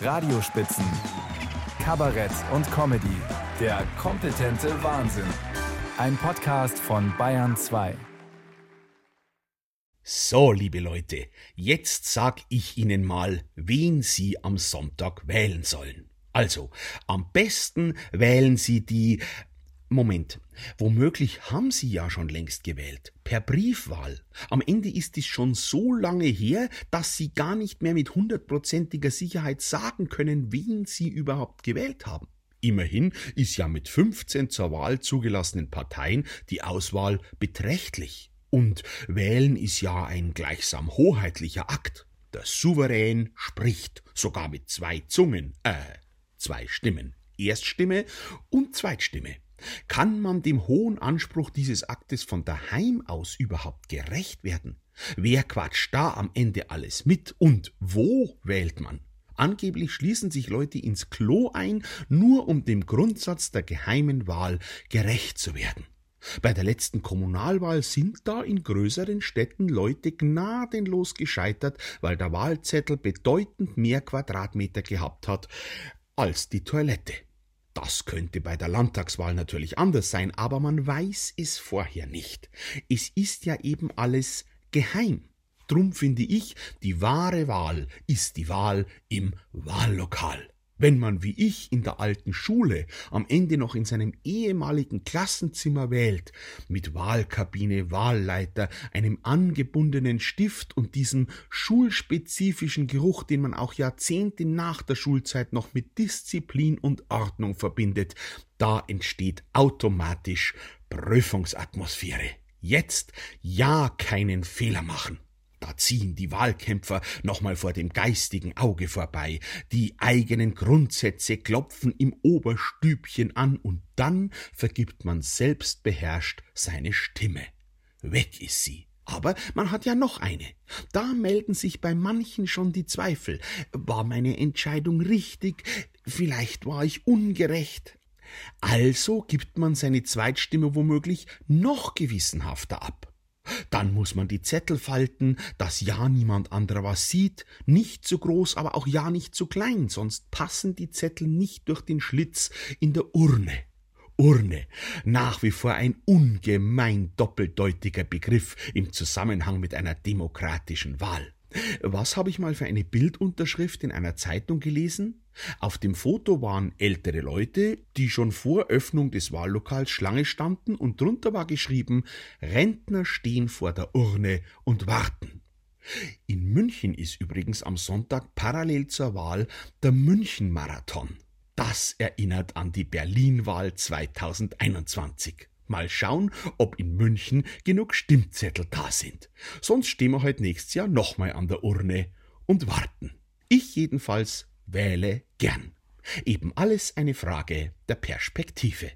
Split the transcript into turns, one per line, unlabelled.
Radiospitzen, Kabarett und Comedy. Der kompetente Wahnsinn. Ein Podcast von Bayern 2.
So, liebe Leute, jetzt sag ich Ihnen mal, wen Sie am Sonntag wählen sollen. Also, am besten wählen Sie die Moment, womöglich haben Sie ja schon längst gewählt. Per Briefwahl. Am Ende ist es schon so lange her, dass Sie gar nicht mehr mit hundertprozentiger Sicherheit sagen können, wen Sie überhaupt gewählt haben. Immerhin ist ja mit 15 zur Wahl zugelassenen Parteien die Auswahl beträchtlich. Und wählen ist ja ein gleichsam hoheitlicher Akt. Der Souverän spricht, sogar mit zwei Zungen, äh, zwei Stimmen. Erststimme und Zweitstimme. Kann man dem hohen Anspruch dieses Aktes von daheim aus überhaupt gerecht werden? Wer quatscht da am Ende alles mit und wo wählt man? Angeblich schließen sich Leute ins Klo ein, nur um dem Grundsatz der geheimen Wahl gerecht zu werden. Bei der letzten Kommunalwahl sind da in größeren Städten Leute gnadenlos gescheitert, weil der Wahlzettel bedeutend mehr Quadratmeter gehabt hat als die Toilette. Das könnte bei der Landtagswahl natürlich anders sein, aber man weiß es vorher nicht. Es ist ja eben alles geheim. Drum finde ich, die wahre Wahl ist die Wahl im Wahllokal. Wenn man wie ich in der alten Schule am Ende noch in seinem ehemaligen Klassenzimmer wählt, mit Wahlkabine, Wahlleiter, einem angebundenen Stift und diesem schulspezifischen Geruch, den man auch Jahrzehnte nach der Schulzeit noch mit Disziplin und Ordnung verbindet, da entsteht automatisch Prüfungsatmosphäre. Jetzt ja keinen Fehler machen. Da ziehen die Wahlkämpfer nochmal vor dem geistigen Auge vorbei, die eigenen Grundsätze klopfen im Oberstübchen an und dann vergibt man selbstbeherrscht seine Stimme. Weg ist sie. Aber man hat ja noch eine. Da melden sich bei manchen schon die Zweifel. War meine Entscheidung richtig? Vielleicht war ich ungerecht. Also gibt man seine Zweitstimme womöglich noch gewissenhafter ab. Dann muss man die Zettel falten, dass ja niemand anderer was sieht, nicht zu groß, aber auch ja nicht zu klein, sonst passen die Zettel nicht durch den Schlitz in der Urne. Urne, nach wie vor ein ungemein doppeldeutiger Begriff im Zusammenhang mit einer demokratischen Wahl. Was habe ich mal für eine Bildunterschrift in einer Zeitung gelesen? Auf dem Foto waren ältere Leute, die schon vor Öffnung des Wahllokals Schlange standen und drunter war geschrieben Rentner stehen vor der Urne und warten. In München ist übrigens am Sonntag parallel zur Wahl der München-Marathon. Das erinnert an die Berlin-Wahl 2021. Mal schauen, ob in München genug Stimmzettel da sind. Sonst stehen wir heute nächstes Jahr nochmal an der Urne und warten. Ich jedenfalls wähle gern. Eben alles eine Frage der Perspektive.